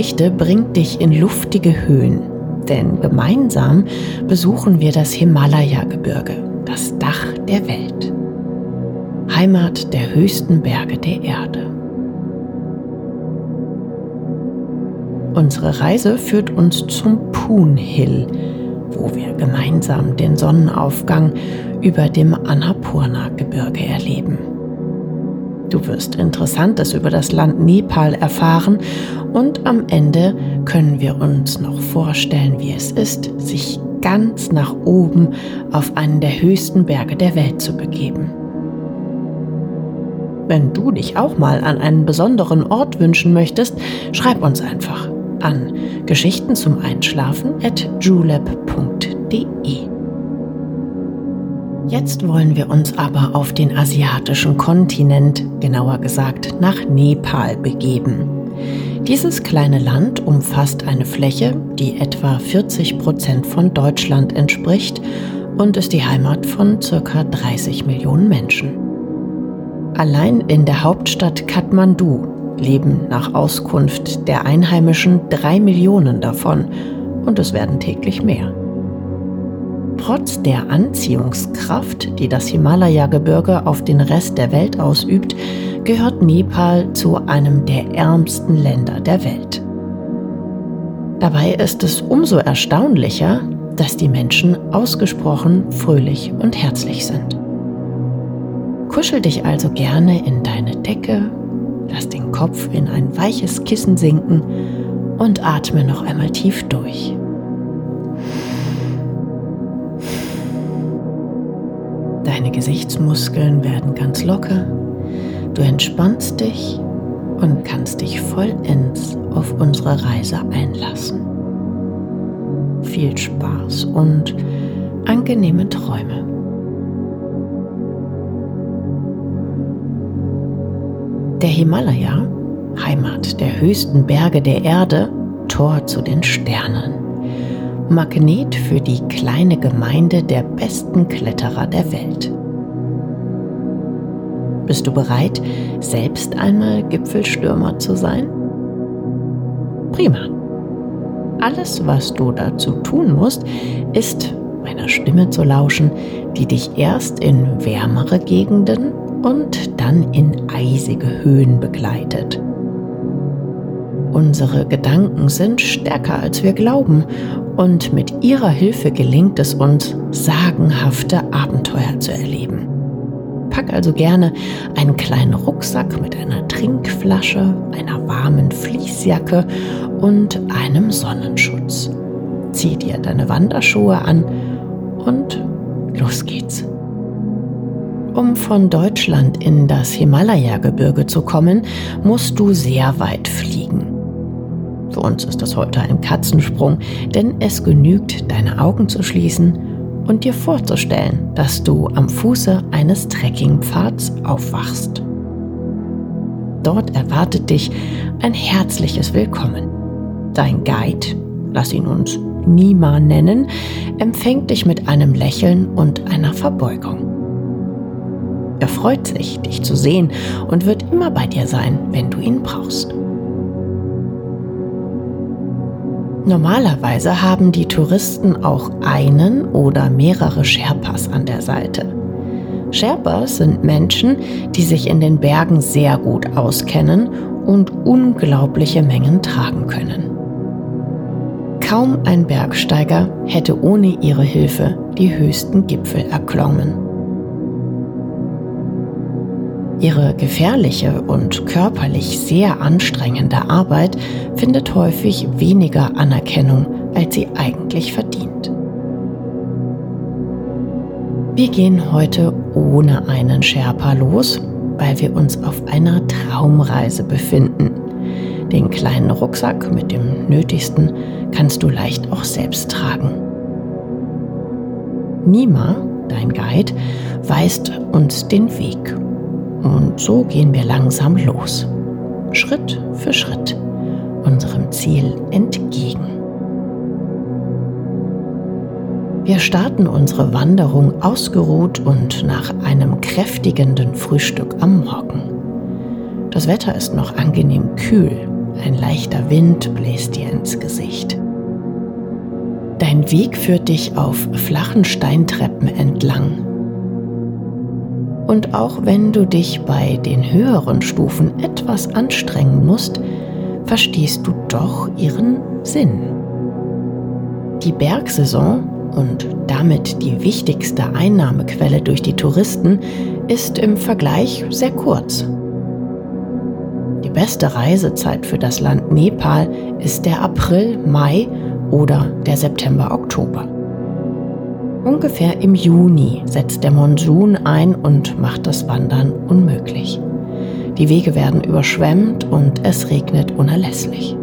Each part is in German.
Geschichte bringt dich in luftige Höhen, denn gemeinsam besuchen wir das Himalaya-Gebirge, das Dach der Welt. Heimat der höchsten Berge der Erde. Unsere Reise führt uns zum Poon Hill, wo wir gemeinsam den Sonnenaufgang über dem Annapurna-Gebirge erleben. Du wirst Interessantes über das Land Nepal erfahren und am Ende können wir uns noch vorstellen, wie es ist, sich ganz nach oben auf einen der höchsten Berge der Welt zu begeben. Wenn du dich auch mal an einen besonderen Ort wünschen möchtest, schreib uns einfach an Geschichten zum Einschlafen at julep.de. Jetzt wollen wir uns aber auf den asiatischen Kontinent, genauer gesagt nach Nepal, begeben. Dieses kleine Land umfasst eine Fläche, die etwa 40 Prozent von Deutschland entspricht und ist die Heimat von ca. 30 Millionen Menschen. Allein in der Hauptstadt Kathmandu leben nach Auskunft der Einheimischen drei Millionen davon und es werden täglich mehr. Trotz der Anziehungskraft, die das Himalaya-Gebirge auf den Rest der Welt ausübt, gehört Nepal zu einem der ärmsten Länder der Welt. Dabei ist es umso erstaunlicher, dass die Menschen ausgesprochen fröhlich und herzlich sind. Kuschel dich also gerne in deine Decke Lass den Kopf in ein weiches Kissen sinken und atme noch einmal tief durch. Deine Gesichtsmuskeln werden ganz locker. Du entspannst dich und kannst dich vollends auf unsere Reise einlassen. Viel Spaß und angenehme Träume. Der Himalaya, Heimat der höchsten Berge der Erde, Tor zu den Sternen. Magnet für die kleine Gemeinde der besten Kletterer der Welt. Bist du bereit, selbst einmal Gipfelstürmer zu sein? Prima. Alles, was du dazu tun musst, ist meiner Stimme zu lauschen, die dich erst in wärmere Gegenden und dann in eisige Höhen begleitet. Unsere Gedanken sind stärker als wir glauben und mit ihrer Hilfe gelingt es uns, sagenhafte Abenteuer zu erleben. Pack also gerne einen kleinen Rucksack mit einer Trinkflasche, einer warmen Fließjacke und einem Sonnenschutz. Zieh dir deine Wanderschuhe an und los geht's. Um von Deutschland in das Himalaya-Gebirge zu kommen, musst du sehr weit fliegen. Für uns ist das heute ein Katzensprung, denn es genügt, deine Augen zu schließen und dir vorzustellen, dass du am Fuße eines Trekkingpfads aufwachst. Dort erwartet dich ein herzliches Willkommen. Dein Guide, lass ihn uns Nima nennen, empfängt dich mit einem Lächeln und einer Verbeugung. Er freut sich, dich zu sehen und wird immer bei dir sein, wenn du ihn brauchst. Normalerweise haben die Touristen auch einen oder mehrere Sherpas an der Seite. Sherpas sind Menschen, die sich in den Bergen sehr gut auskennen und unglaubliche Mengen tragen können. Kaum ein Bergsteiger hätte ohne ihre Hilfe die höchsten Gipfel erklommen. Ihre gefährliche und körperlich sehr anstrengende Arbeit findet häufig weniger Anerkennung, als sie eigentlich verdient. Wir gehen heute ohne einen Sherpa los, weil wir uns auf einer Traumreise befinden. Den kleinen Rucksack mit dem Nötigsten kannst du leicht auch selbst tragen. Nima, dein Guide, weist uns den Weg. Und so gehen wir langsam los, Schritt für Schritt, unserem Ziel entgegen. Wir starten unsere Wanderung ausgeruht und nach einem kräftigenden Frühstück am Morgen. Das Wetter ist noch angenehm kühl, ein leichter Wind bläst dir ins Gesicht. Dein Weg führt dich auf flachen Steintreppen entlang. Und auch wenn du dich bei den höheren Stufen etwas anstrengen musst, verstehst du doch ihren Sinn. Die Bergsaison und damit die wichtigste Einnahmequelle durch die Touristen ist im Vergleich sehr kurz. Die beste Reisezeit für das Land Nepal ist der April, Mai oder der September-Oktober. Ungefähr im Juni setzt der Monsun ein und macht das Wandern unmöglich. Die Wege werden überschwemmt und es regnet unerlässlich.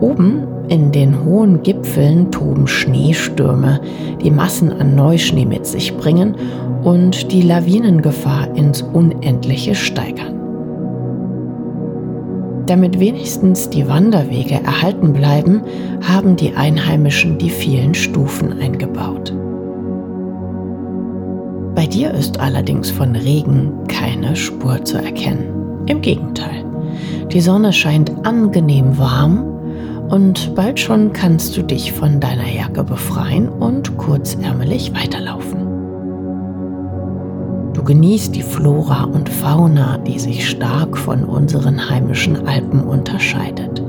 Oben in den hohen Gipfeln toben Schneestürme, die Massen an Neuschnee mit sich bringen und die Lawinengefahr ins Unendliche steigern. Damit wenigstens die Wanderwege erhalten bleiben, haben die Einheimischen die vielen Stufen eingebaut. Bei dir ist allerdings von Regen keine Spur zu erkennen. Im Gegenteil, die Sonne scheint angenehm warm und bald schon kannst du dich von deiner Jacke befreien und kurzärmelig weiterlaufen. Du genießt die Flora und Fauna, die sich stark von unseren heimischen Alpen unterscheidet.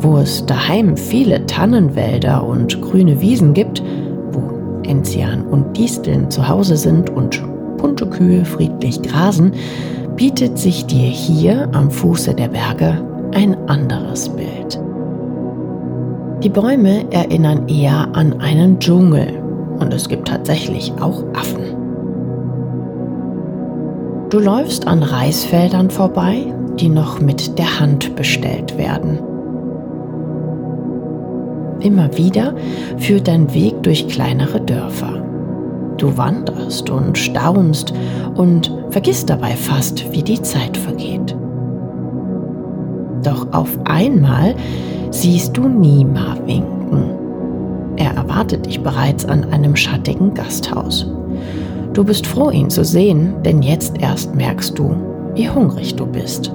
Wo es daheim viele Tannenwälder und grüne Wiesen gibt, wo Enzian und Disteln zu Hause sind und bunte Kühe friedlich grasen, bietet sich dir hier am Fuße der Berge ein anderes Bild. Die Bäume erinnern eher an einen Dschungel und es gibt tatsächlich auch Affen. Du läufst an Reisfeldern vorbei, die noch mit der Hand bestellt werden. Immer wieder führt dein Weg durch kleinere Dörfer. Du wanderst und staunst und vergisst dabei fast, wie die Zeit vergeht. Doch auf einmal siehst du Nima winken. Er erwartet dich bereits an einem schattigen Gasthaus. Du bist froh, ihn zu sehen, denn jetzt erst merkst du, wie hungrig du bist.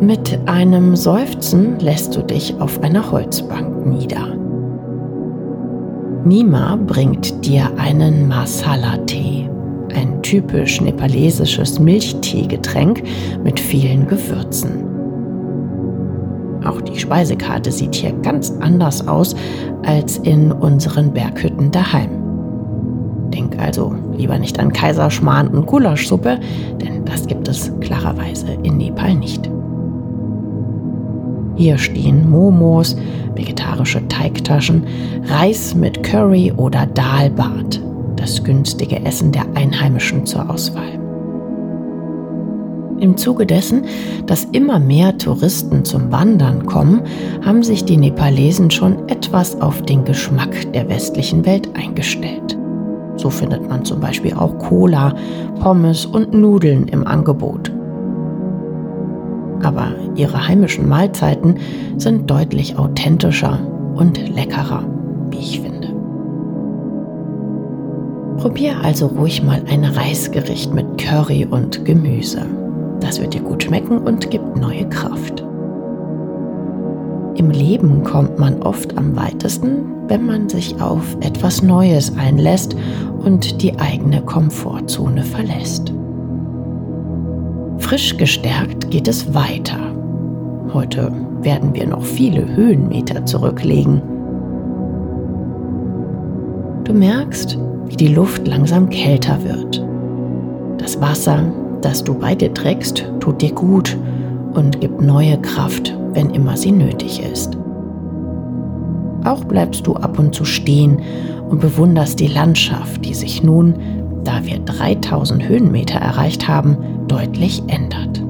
Mit einem Seufzen lässt du dich auf einer Holzbank nieder. Nima bringt dir einen Masala-Tee, ein typisch nepalesisches Milchteegetränk mit vielen Gewürzen. Auch die Speisekarte sieht hier ganz anders aus als in unseren Berghütten daheim. Denk also lieber nicht an Kaiserschmarrn und Gulaschsuppe, denn das gibt es klarerweise in Nepal nicht. Hier stehen Momos, vegetarische Teigtaschen, Reis mit Curry oder Dalbat, das günstige Essen der Einheimischen zur Auswahl. Im Zuge dessen, dass immer mehr Touristen zum Wandern kommen, haben sich die Nepalesen schon etwas auf den Geschmack der westlichen Welt eingestellt. So findet man zum Beispiel auch Cola, Pommes und Nudeln im Angebot. Aber ihre heimischen Mahlzeiten sind deutlich authentischer und leckerer, wie ich finde. Probier also ruhig mal ein Reisgericht mit Curry und Gemüse. Das wird dir gut schmecken und gibt neue Kraft. Im Leben kommt man oft am weitesten, wenn man sich auf etwas Neues einlässt und die eigene Komfortzone verlässt. Frisch gestärkt geht es weiter. Heute werden wir noch viele Höhenmeter zurücklegen. Du merkst, wie die Luft langsam kälter wird. Das Wasser, das du bei dir trägst, tut dir gut und gibt neue Kraft wenn immer sie nötig ist. Auch bleibst du ab und zu stehen und bewunderst die Landschaft, die sich nun da wir 3000 Höhenmeter erreicht haben, deutlich ändert.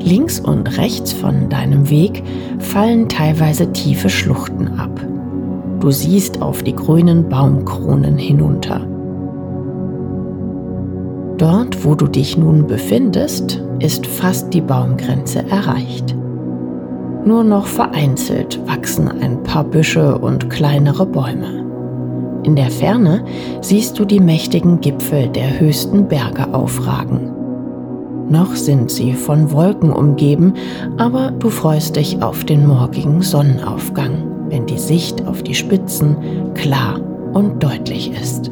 Links und rechts von deinem Weg fallen teilweise tiefe Schluchten ab. Du siehst auf die grünen Baumkronen hinunter. Dort, wo du dich nun befindest, ist fast die Baumgrenze erreicht. Nur noch vereinzelt wachsen ein paar Büsche und kleinere Bäume. In der Ferne siehst du die mächtigen Gipfel der höchsten Berge aufragen. Noch sind sie von Wolken umgeben, aber du freust dich auf den morgigen Sonnenaufgang, wenn die Sicht auf die Spitzen klar und deutlich ist.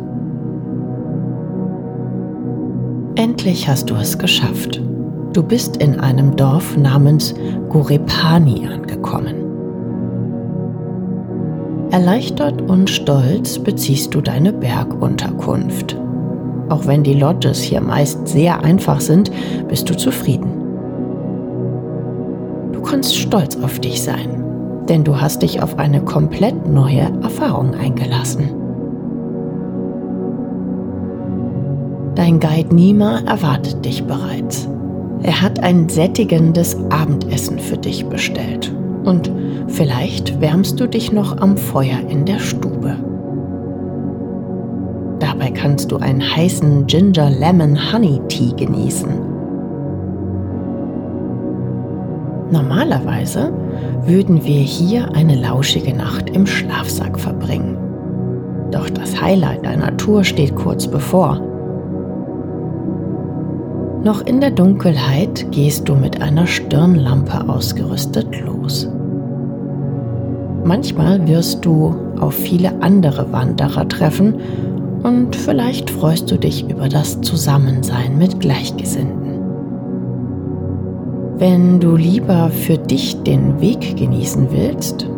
Endlich hast du es geschafft. Du bist in einem Dorf namens Gorepani angekommen. Erleichtert und stolz beziehst du deine Bergunterkunft. Auch wenn die Lodges hier meist sehr einfach sind, bist du zufrieden. Du kannst stolz auf dich sein, denn du hast dich auf eine komplett neue Erfahrung eingelassen. Dein Guide Nima erwartet dich bereits. Er hat ein sättigendes Abendessen für dich bestellt. Und vielleicht wärmst du dich noch am Feuer in der Stube. Dabei kannst du einen heißen Ginger Lemon Honey Tea genießen. Normalerweise würden wir hier eine lauschige Nacht im Schlafsack verbringen. Doch das Highlight deiner Tour steht kurz bevor. Noch in der Dunkelheit gehst du mit einer Stirnlampe ausgerüstet los. Manchmal wirst du auf viele andere Wanderer treffen und vielleicht freust du dich über das Zusammensein mit Gleichgesinnten. Wenn du lieber für dich den Weg genießen willst,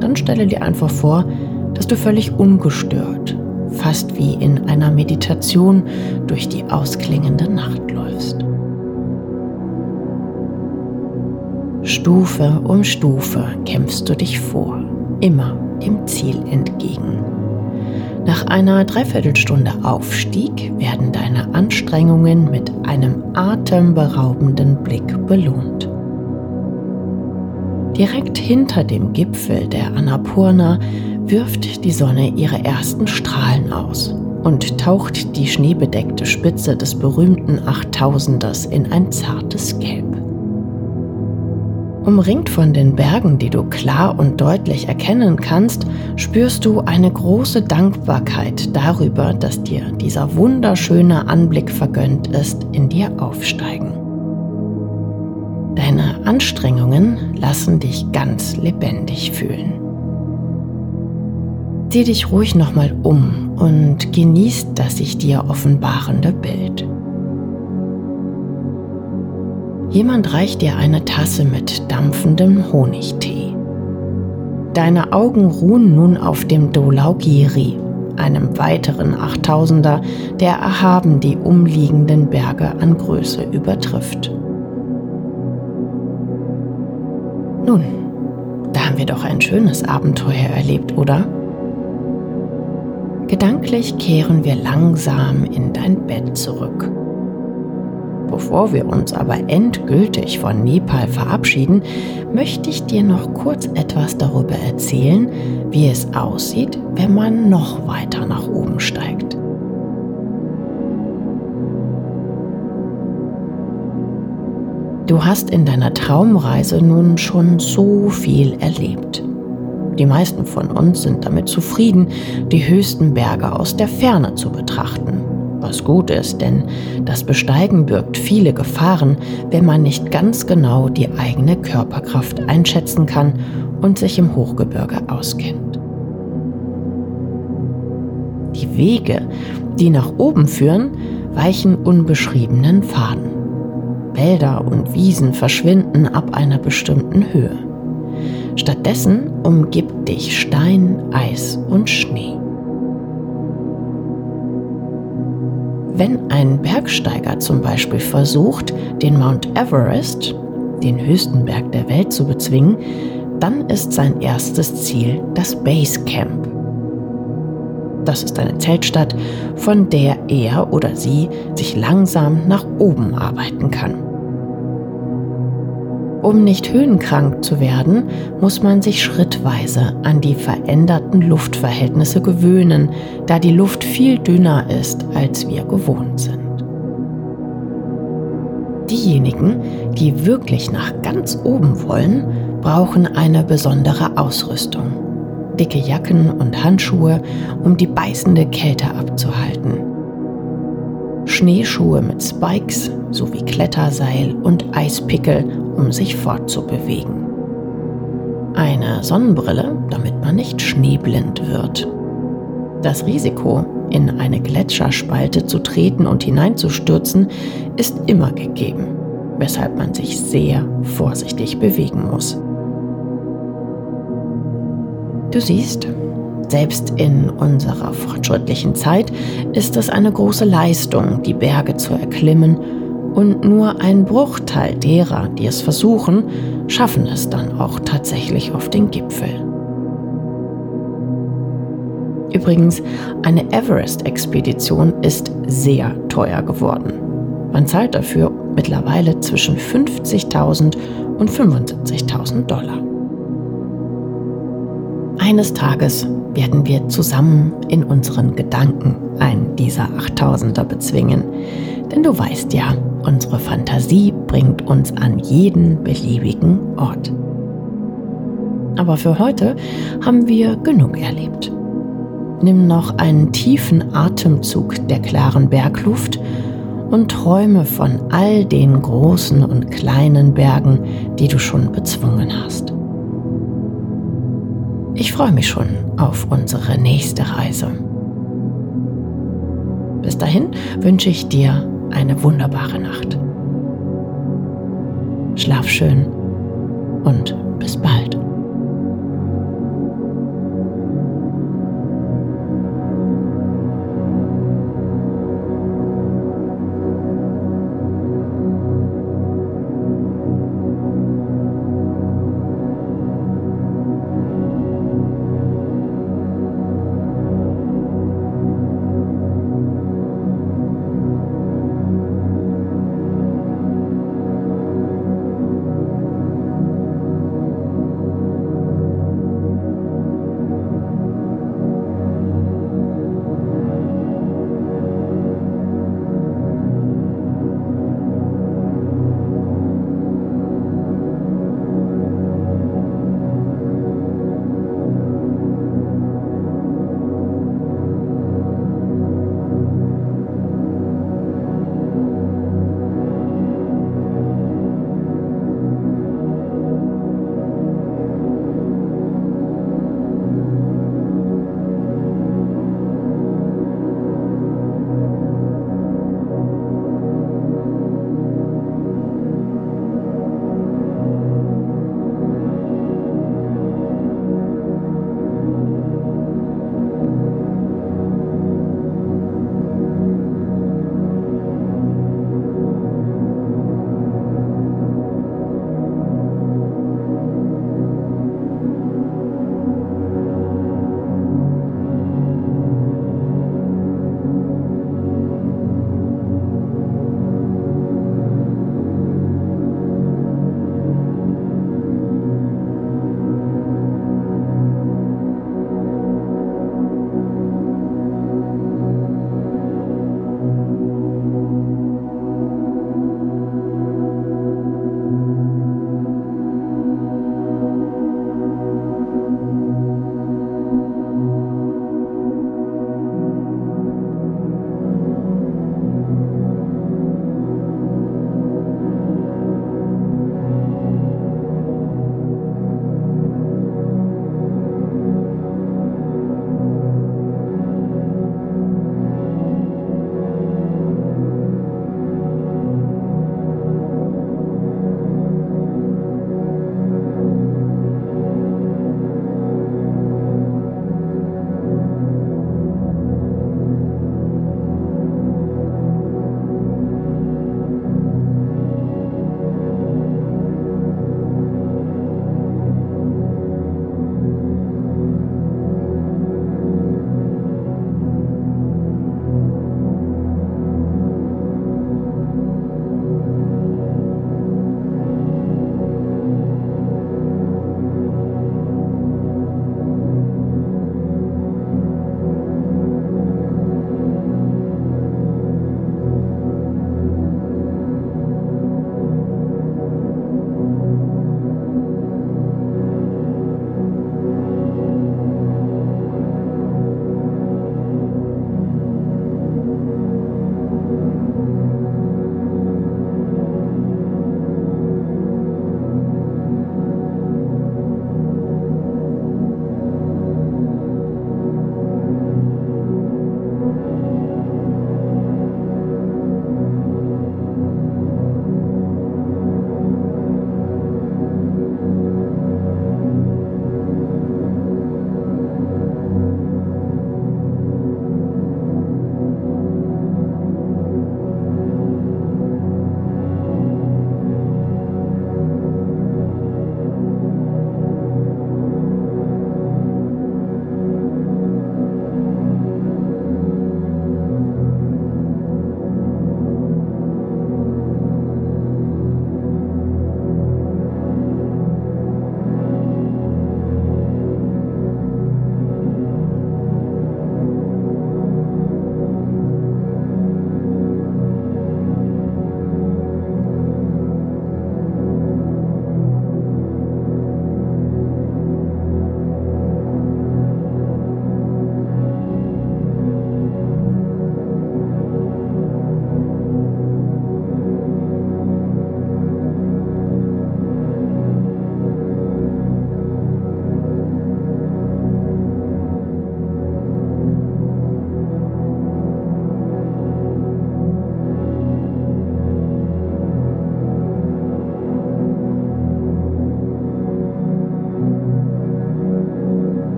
dann stelle dir einfach vor, dass du völlig ungestört fast wie in einer Meditation durch die ausklingende Nacht läufst. Stufe um Stufe kämpfst du dich vor, immer dem Ziel entgegen. Nach einer Dreiviertelstunde Aufstieg werden deine Anstrengungen mit einem atemberaubenden Blick belohnt. Direkt hinter dem Gipfel der Annapurna wirft die Sonne ihre ersten Strahlen aus und taucht die schneebedeckte Spitze des berühmten Achttausenders in ein zartes Gelb. Umringt von den Bergen, die du klar und deutlich erkennen kannst, spürst du eine große Dankbarkeit darüber, dass dir dieser wunderschöne Anblick vergönnt ist, in dir aufsteigen. Deine Anstrengungen lassen dich ganz lebendig fühlen. Sieh dich ruhig nochmal um und genieß das sich dir offenbarende Bild. Jemand reicht dir eine Tasse mit dampfendem Honigtee. Deine Augen ruhen nun auf dem Dolaugiri, einem weiteren Achttausender, der erhaben die umliegenden Berge an Größe übertrifft. Nun, da haben wir doch ein schönes Abenteuer erlebt, oder? Gedanklich kehren wir langsam in dein Bett zurück. Bevor wir uns aber endgültig von Nepal verabschieden, möchte ich dir noch kurz etwas darüber erzählen, wie es aussieht, wenn man noch weiter nach oben steigt. Du hast in deiner Traumreise nun schon so viel erlebt. Die meisten von uns sind damit zufrieden, die höchsten Berge aus der Ferne zu betrachten. Was gut ist, denn das Besteigen birgt viele Gefahren, wenn man nicht ganz genau die eigene Körperkraft einschätzen kann und sich im Hochgebirge auskennt. Die Wege, die nach oben führen, weichen unbeschriebenen Pfaden. Wälder und Wiesen verschwinden ab einer bestimmten Höhe. Stattdessen umgibt dich Stein, Eis und Schnee. Wenn ein Bergsteiger zum Beispiel versucht, den Mount Everest, den höchsten Berg der Welt, zu bezwingen, dann ist sein erstes Ziel das Base Camp. Das ist eine Zeltstadt, von der er oder sie sich langsam nach oben arbeiten kann. Um nicht höhenkrank zu werden, muss man sich schrittweise an die veränderten Luftverhältnisse gewöhnen, da die Luft viel dünner ist, als wir gewohnt sind. Diejenigen, die wirklich nach ganz oben wollen, brauchen eine besondere Ausrüstung. Dicke Jacken und Handschuhe, um die beißende Kälte abzuhalten. Schneeschuhe mit Spikes sowie Kletterseil und Eispickel, um sich fortzubewegen. Eine Sonnenbrille, damit man nicht schneeblind wird. Das Risiko, in eine Gletscherspalte zu treten und hineinzustürzen, ist immer gegeben, weshalb man sich sehr vorsichtig bewegen muss. Du siehst, selbst in unserer fortschrittlichen Zeit ist es eine große Leistung, die Berge zu erklimmen, und nur ein Bruchteil derer, die es versuchen, schaffen es dann auch tatsächlich auf den Gipfel. Übrigens, eine Everest-Expedition ist sehr teuer geworden. Man zahlt dafür mittlerweile zwischen 50.000 und 75.000 Dollar. Eines Tages werden wir zusammen in unseren Gedanken einen dieser 8000er bezwingen. Denn du weißt ja, unsere Fantasie bringt uns an jeden beliebigen Ort. Aber für heute haben wir genug erlebt. Nimm noch einen tiefen Atemzug der klaren Bergluft und träume von all den großen und kleinen Bergen, die du schon bezwungen hast. Ich freue mich schon auf unsere nächste Reise. Bis dahin wünsche ich dir eine wunderbare Nacht. Schlaf schön und bis bald.